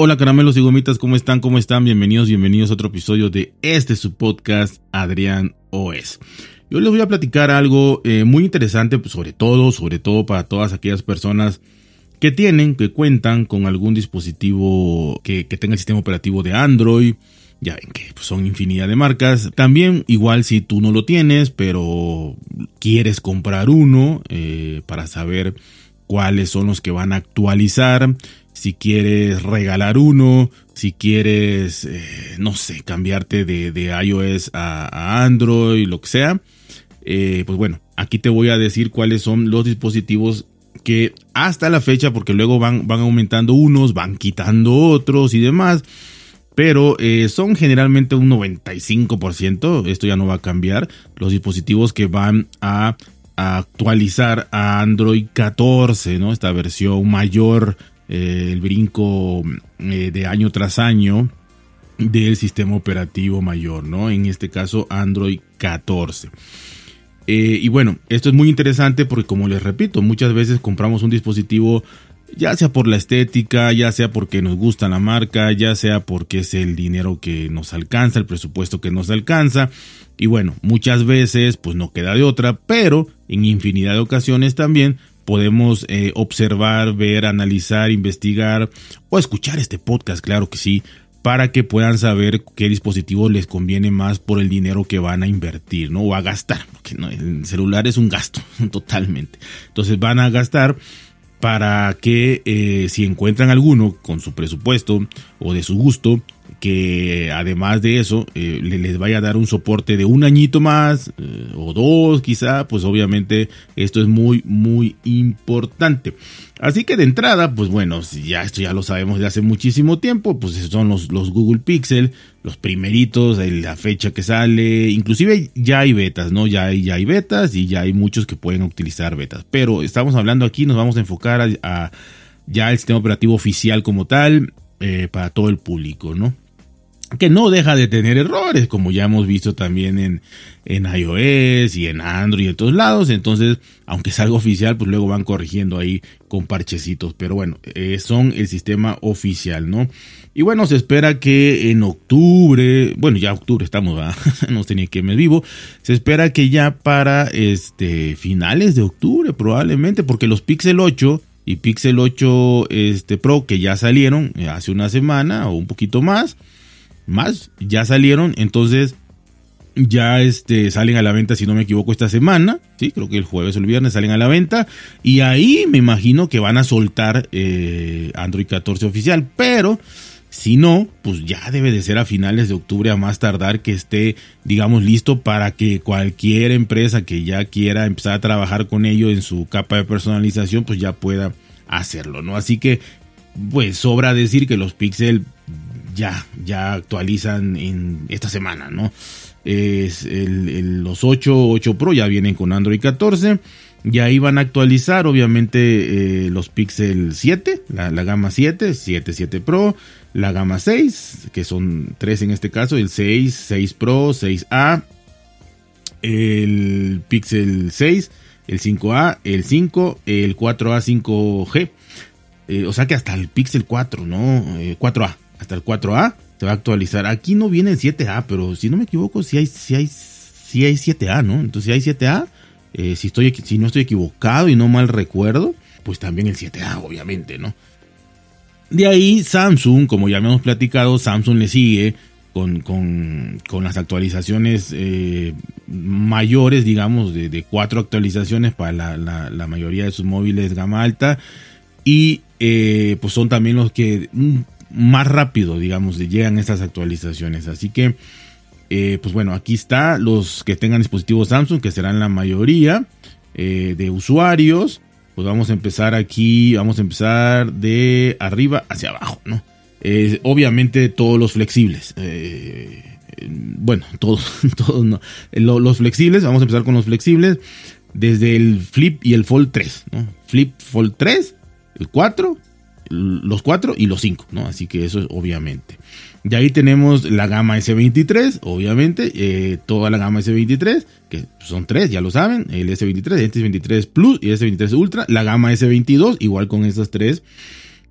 Hola caramelos y gomitas, ¿cómo están? ¿Cómo están? Bienvenidos, bienvenidos a otro episodio de este su podcast Adrián OS. Yo les voy a platicar algo eh, muy interesante, pues, sobre todo, sobre todo para todas aquellas personas que tienen, que cuentan con algún dispositivo que, tenga el sistema operativo de Android. Ya ven que pues, son infinidad de marcas. También, igual si tú no lo tienes, pero quieres comprar uno eh, para saber cuáles son los que van a actualizar si quieres regalar uno, si quieres, eh, no sé, cambiarte de, iOS a, Android, lo que sea. Eh, pues bueno, aquí te voy a decir cuáles son los dispositivos que hasta la fecha, porque luego van, van aumentando unos, van quitando otros y demás. Pero eh, son generalmente un 95%, esto ya no va a cambiar, los dispositivos que van a actualizar a Android 14, ¿no? Esta versión mayor eh, el brinco eh, de año tras año del sistema operativo mayor, ¿no? En este caso Android 14. Eh, y bueno, esto es muy interesante porque como les repito, muchas veces compramos un dispositivo ya sea por la estética, ya sea porque nos gusta la marca, ya sea porque es el dinero que nos alcanza, el presupuesto que nos alcanza. Y bueno, muchas veces pues no queda de otra, pero en infinidad de ocasiones también podemos eh, observar, ver, analizar, investigar o escuchar este podcast, claro que sí, para que puedan saber qué dispositivo les conviene más por el dinero que van a invertir, ¿no? O a gastar, porque el celular es un gasto, totalmente. Entonces van a gastar para que eh, si encuentran alguno con su presupuesto o de su gusto, que además de eso eh, les vaya a dar un soporte de un añito más eh, o dos quizá, pues obviamente esto es muy muy importante. Así que de entrada, pues bueno, ya esto ya lo sabemos de hace muchísimo tiempo, pues son los, los Google Pixel, los primeritos, la fecha que sale, inclusive ya hay betas, ¿no? Ya hay, ya hay betas y ya hay muchos que pueden utilizar betas, pero estamos hablando aquí, nos vamos a enfocar a, ya el sistema operativo oficial como tal, eh, para todo el público, ¿no? Que no deja de tener errores, como ya hemos visto también en, en iOS y en Android y en todos lados. Entonces, aunque es algo oficial, pues luego van corrigiendo ahí con parchecitos. Pero bueno, eh, son el sistema oficial, ¿no? Y bueno, se espera que en octubre, bueno, ya octubre estamos, no tenía que me vivo. Se espera que ya para este finales de octubre, probablemente, porque los Pixel 8 y Pixel 8 este, Pro que ya salieron eh, hace una semana o un poquito más más ya salieron, entonces ya este, salen a la venta, si no me equivoco, esta semana. Sí, creo que el jueves o el viernes salen a la venta. Y ahí me imagino que van a soltar eh, Android 14 oficial. Pero si no, pues ya debe de ser a finales de octubre a más tardar que esté, digamos, listo para que cualquier empresa que ya quiera empezar a trabajar con ello en su capa de personalización, pues ya pueda hacerlo, ¿no? Así que, pues sobra decir que los Pixel ya, ya actualizan en esta semana, ¿no? Es los 8, 8 Pro ya vienen con Android 14. Y ahí van a actualizar, obviamente, eh, los Pixel 7, la, gama 7, 7, 7 Pro, la gama 6, que son 3 en este caso, el 6, 6 Pro, 6A, el Pixel 6, el 5A, el 5, el 4A 5G. Eh, o sea que hasta el Pixel 4, ¿no? 4A. Hasta el 4A se va a actualizar. Aquí no viene el 7A, pero si no me equivoco, si hay, si hay, si hay 7A, ¿no? Entonces, si hay 7A, eh, si, estoy, si no estoy equivocado y no mal recuerdo, pues también el 7A, obviamente, ¿no? De ahí Samsung, como ya hemos platicado, Samsung le sigue con, con, las actualizaciones eh, mayores, digamos, de, cuatro actualizaciones para la, mayoría de sus móviles gama alta. Y eh, pues son también los que más rápido, digamos, llegan estas actualizaciones. Así que, eh, pues bueno, aquí está los que tengan dispositivos Samsung, que serán la mayoría eh, de usuarios. Pues vamos a empezar aquí, vamos a empezar de arriba hacia abajo, ¿no? obviamente todos los flexibles. Eh, bueno, todos, todos no. Los flexibles, vamos a empezar con los flexibles. Desde el Flip y el Fold 3, ¿no? Flip Fold 3, el 4 los 4 y los 5, ¿no? Así que eso es obviamente. De ahí tenemos la gama S23, obviamente, eh, toda la gama S23, que son tres, ya lo saben, el S23, el S23 Plus y el S23 Ultra, la gama S22, igual con esas tres.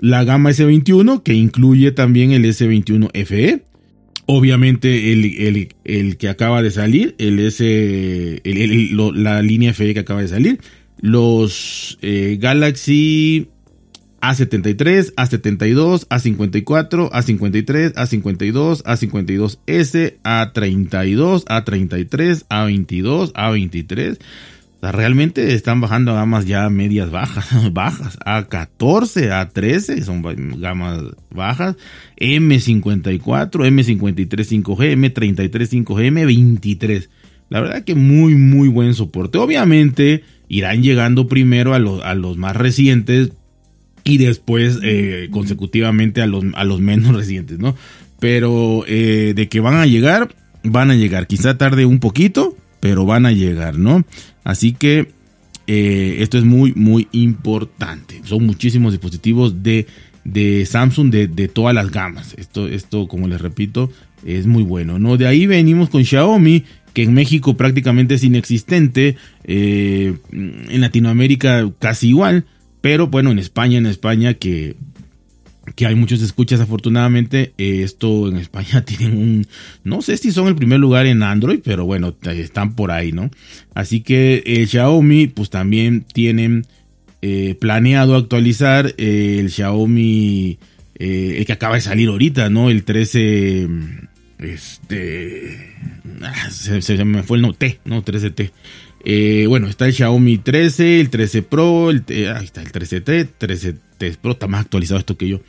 la gama S21 que incluye también el S21 FE. Obviamente el, el, que acaba de salir, el S, la línea FE que acaba de salir. Los eh, Galaxy A73, A72, A54, A53, A52, A52S, A32, A33, A22, A23 realmente están bajando gamas ya medias bajas, bajas, a 14, a 13, son gamas bajas, M54, M53 5G, M33 5G, M23. La verdad que muy, muy buen soporte. Obviamente irán llegando primero a a los más recientes y después eh, consecutivamente a los, a los menos recientes, ¿no? Pero eh, de que van a llegar, van a llegar. Quizá tarde un poquito, pero van a llegar, ¿no? Así que eh, esto es muy, muy importante. Son muchísimos dispositivos de, de Samsung de, de, todas las gamas. Esto, esto, como les repito, es muy bueno, ¿no? De ahí venimos con Xiaomi, que en México prácticamente es inexistente, en Latinoamérica casi igual, pero bueno, en España, en España que que hay muchos escuchas afortunadamente. Eh, esto en España tienen un, no sé si son el primer lugar en Android, pero bueno, están por ahí, ¿no? Así que el Xiaomi pues también tienen eh, planeado actualizar eh, el Xiaomi, el que acaba de salir ahorita, ¿no? El 13, este, ah, se, me fue el no, T, ¿no? 13T. Bueno, está el Xiaomi 13, el 13 Pro, el, ahí está el 13T, 13 Pro está más actualizado esto que yo.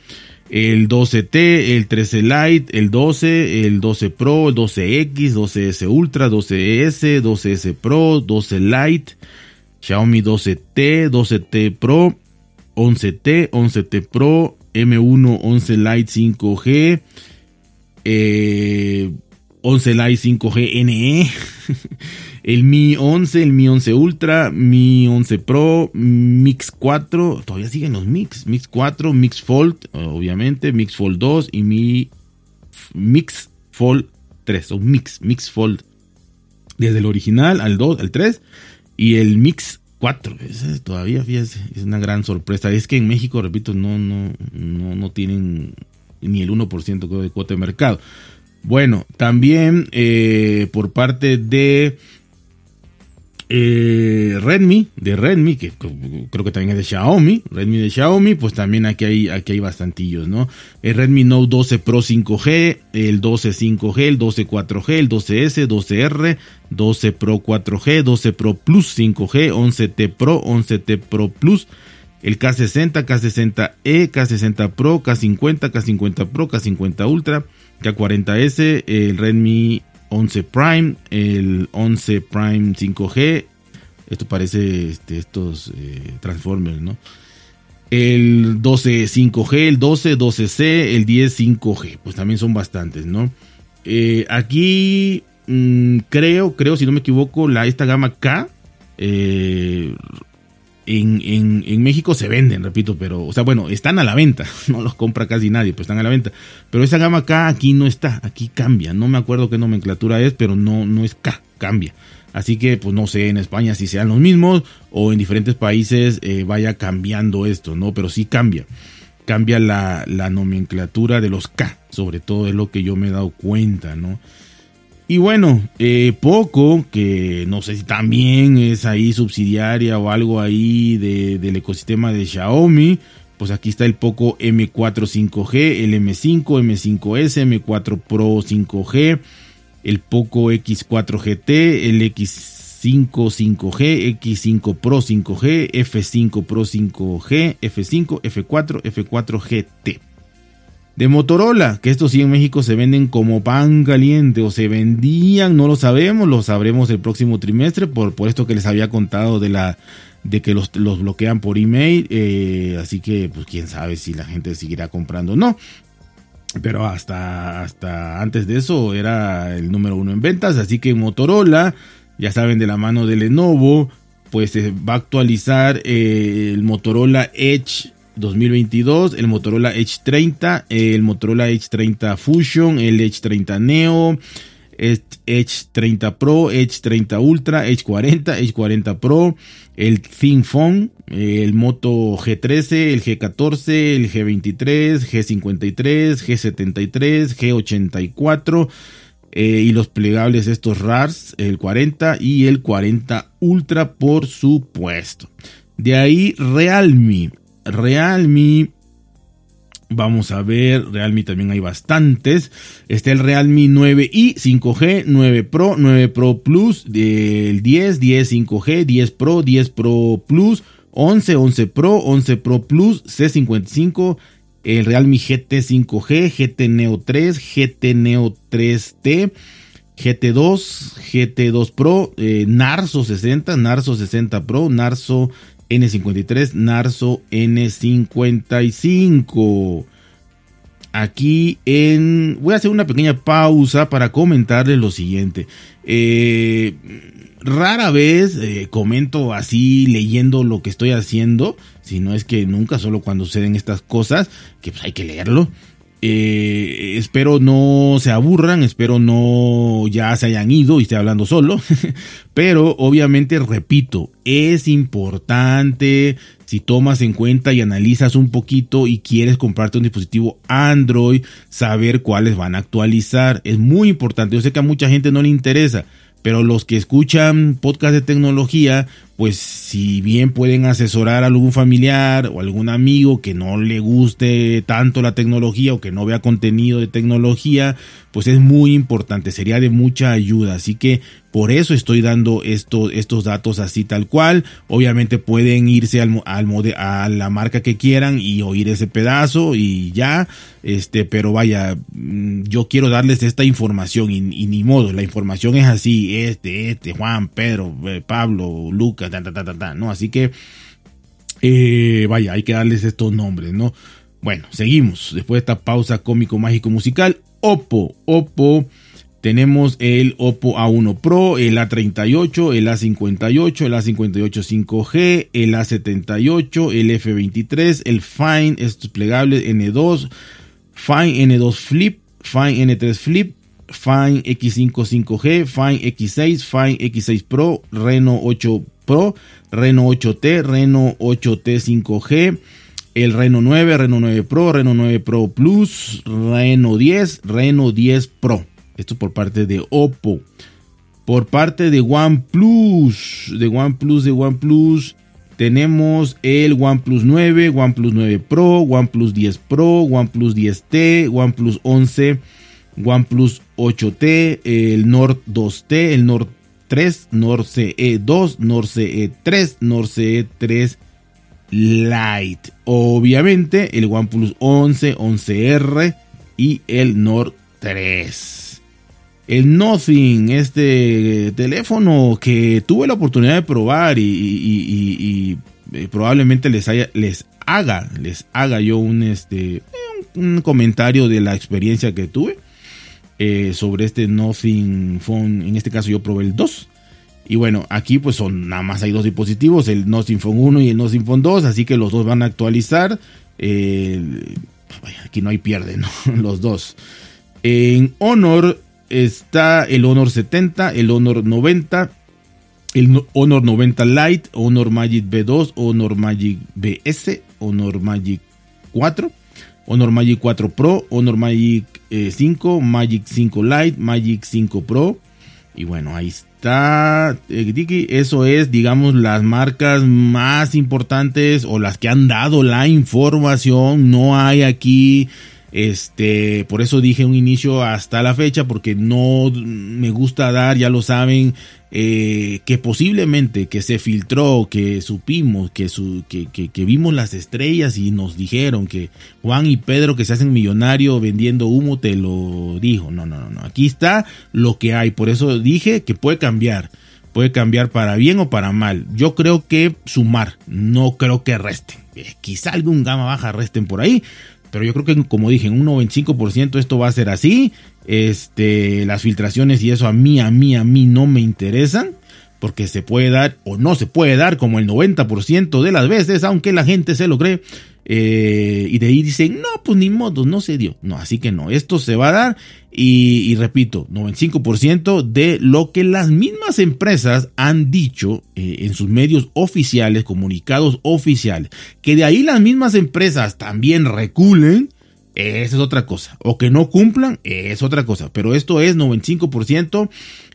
El 12T, el 13 Lite, el 12, el 12 Pro, el 12X, 12S Ultra, 12S, 12S Pro, 12 Lite, Xiaomi 12T, 12T Pro, 11T, 11T Pro, M1, 11 Lite 5G, eh, 11 Lite 5G NE, el Mi 11, el Mi 11 Ultra, Mi 11 Pro, Mix 4, todavía siguen los Mix, Mix 4, Mix Fold, obviamente, Mix Fold 2 y Mi Mix Fold 3, o Mix, Mix Fold, desde el original al 2, al 3 y el Mix 4, todavía fíjese, es una gran sorpresa. Es que en México, repito, no, no, no, no tienen ni el 1% de cuota de mercado. Bueno, también eh, por parte de eh, Redmi, de Redmi, que creo que también es de Xiaomi, Redmi de Xiaomi, pues también aquí hay, aquí hay bastantillos, ¿no? El Redmi Note 12 Pro 5G, el 12 5G, el 12 4G, el 12S, 12R, 12 Pro 4G, 12 Pro Plus 5G, 11T Pro, 11T Pro Plus, el K60, K60E, K60 Pro, K50, K50 Pro, K50 Ultra, K40S, el Redmi 11 Prime, el 11 Prime 5G. Esto parece este, estos eh, Transformers, ¿no? El 12 5G, el 12 12C, el 10 5G. Pues también son bastantes, ¿no? Eh, aquí mm, creo, creo, si no me equivoco, la, esta gama K eh, en, México se venden, repito, pero, o sea, bueno, están a la venta, no los compra casi nadie, pues están a la venta. Pero esa gama K aquí no está, aquí cambia, no me acuerdo qué nomenclatura es, pero no, no es K, cambia. Así que, pues no sé en España si sean los mismos o en diferentes países eh, vaya cambiando esto, ¿no? Pero sí cambia. Cambia la, la nomenclatura de los K, sobre todo es lo que yo me he dado cuenta, ¿no? Y bueno, eh, Poco, que no sé si también es ahí subsidiaria o algo ahí del ecosistema de Xiaomi, pues aquí está el Poco M4 5G, el M5, M5S, M4 Pro 5G, el Poco X4 GT, el X5 5G, X5 Pro 5G, F5 Pro 5G, F5, F4, F4 GT de Motorola, que estos sí en México se venden como pan caliente o se vendían, no lo sabemos, lo sabremos el próximo trimestre por, por esto que les había contado de la de que los, los bloquean por email, eh, así que pues quién sabe si la gente seguirá comprando o no. Pero hasta, hasta antes de eso era el número uno en ventas, así que Motorola, ya saben de la mano de Lenovo, pues se va a actualizar eh, el Motorola Edge 2022, el Motorola Edge 30, el Motorola Edge 30 Fusion, el Edge 30 Neo, Edge 30 Pro, Edge 30 Ultra, Edge 40, Edge 40 Pro, el ThinPhone, el Moto G13, el G14, el G23, G53, G73, G84 y los plegables estos RARs, el 40 y el 40 Ultra por supuesto. De ahí Realme. Realme Vamos a ver, Realme también hay bastantes. Está el Realme 9i 5G, 9 Pro, 9 Pro Plus, el 10, 10 5G, 10 Pro, 10 Pro Plus, 11, 11 Pro, 11 Pro Plus, C55, el Realme GT 5G, GT Neo 3, GT Neo 3T, GT2, GT2 Pro, eh, Narzo 60, Narzo 60 Pro, Narzo N53, Narzo N55. Aquí en... Voy a hacer una pequeña pausa para comentarles lo siguiente. Eh, rara vez eh, comento así leyendo lo que estoy haciendo, si no es que nunca, solo cuando suceden estas cosas, que pues hay que leerlo. Eh, espero no se aburran, espero no ya se hayan ido y esté hablando solo, pero obviamente repito, es importante si tomas en cuenta y analizas un poquito y quieres comprarte un dispositivo Android, saber cuáles van a actualizar, es muy importante, yo sé que a mucha gente no le interesa, pero los que escuchan podcast de tecnología, pues si bien pueden asesorar a algún familiar o algún amigo que no le guste tanto la tecnología o que no vea contenido de tecnología, pues es muy importante, sería de mucha ayuda. Así que por eso estoy dando esto, estos datos así tal cual. Obviamente pueden irse al, al a la marca que quieran y oír ese pedazo y ya. Este, pero vaya, mm, yo quiero darles esta información y, ni modo, la información es así, este, este, Juan, Pedro, eh, Pablo, Lucas, ta, ta, ta, ta, ¿no? Así que, eh, vaya, hay que darles estos nombres, ¿no? Bueno, seguimos. Después de esta pausa cómico, mágico, musical, Oppo, Oppo tenemos el Oppo A1 Pro, el A38, el A58, el A58 5G, el A78, el F23, el Fine, estos plegables N2, Fine N2 Flip, Fine N3 Flip, Fine X5 5G, Fine X6, Fine X6 Pro, Reno 8 Pro, Reno 8T, Reno 8T 5G, el Reno 9, Reno 9 Pro, Reno 9 Pro Plus, Reno 10, Reno 10 Pro. Esto por parte de Oppo. Por parte de OnePlus, de OnePlus, de OnePlus, tenemos el OnePlus 9, OnePlus 9 Pro, OnePlus 10 Pro, OnePlus 10T, OnePlus 11, OnePlus 8T, el Nord 2T, el Nord 3, Nord CE 2, Nord CE 3, Nord CE 3 Lite. Obviamente el OnePlus 11, 11R y el Nord 3 el Nothing, este teléfono que tuve la oportunidad de probar y, eh, probablemente les haga, les haga yo un este un, comentario de la experiencia que tuve eh, sobre este Nothing Phone. En este caso yo probé el 2. Y bueno, aquí pues son nada más hay dos dispositivos, el Nothing Phone 1 y el Nothing Phone 2, así que los dos van a actualizar. aquí no hay pierde, ¿no? los dos. En Honor está el Honor 70, el Honor 90, el Honor 90 Lite, Honor Magic B2, Honor Magic BS, Honor Magic 4, Honor Magic 4 Pro, Honor Magic 5, eh, Magic 5 Lite, Magic 5 Pro. Y bueno, ahí está. Eh, eso es, digamos, las marcas más importantes o las que han dado la información. No hay aquí este, por eso dije un inicio hasta la fecha, porque no me gusta dar, ya lo saben, eh, que posiblemente que se filtró, que supimos, que, su, que, que, vimos las estrellas y nos dijeron que Juan y Pedro que se hacen millonarios vendiendo humo, te lo dijo. No, no, no, no. Aquí está lo que hay. Por eso dije que puede cambiar. Puede cambiar para bien o para mal. Yo creo que sumar, no creo que resten. Eh, quizá algún gama baja resten por ahí, pero yo creo que como dije, en un 95% esto va a ser así. Este, las filtraciones y eso a mí, a mí, a mí no me interesan. Porque se puede dar o no se puede dar como el 90% de las veces, aunque la gente se lo cree. Eh, y de ahí dicen, no, pues ni modo, no se dio. No, así que no, esto se va a dar y, repito, 95% de lo que las mismas empresas han dicho eh, en sus medios oficiales, comunicados oficiales, que de ahí las mismas empresas también reculen, esa es otra cosa. O que no cumplan, es otra cosa. Pero esto es 95%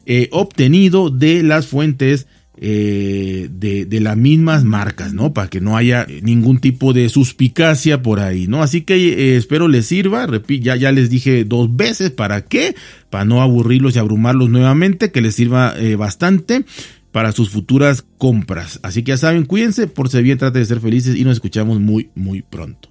eh, obtenido de las fuentes eh, de, las mismas marcas, ¿no? Para que no haya ningún tipo de suspicacia por ahí, ¿no? Así que eh, espero les sirva, ya, ya les dije dos veces, ¿para qué? Para no aburrirlos y abrumarlos nuevamente, que les sirva bastante para sus futuras compras. Así que ya saben, cuídense, por si bien, traten de ser felices y nos escuchamos muy, muy pronto.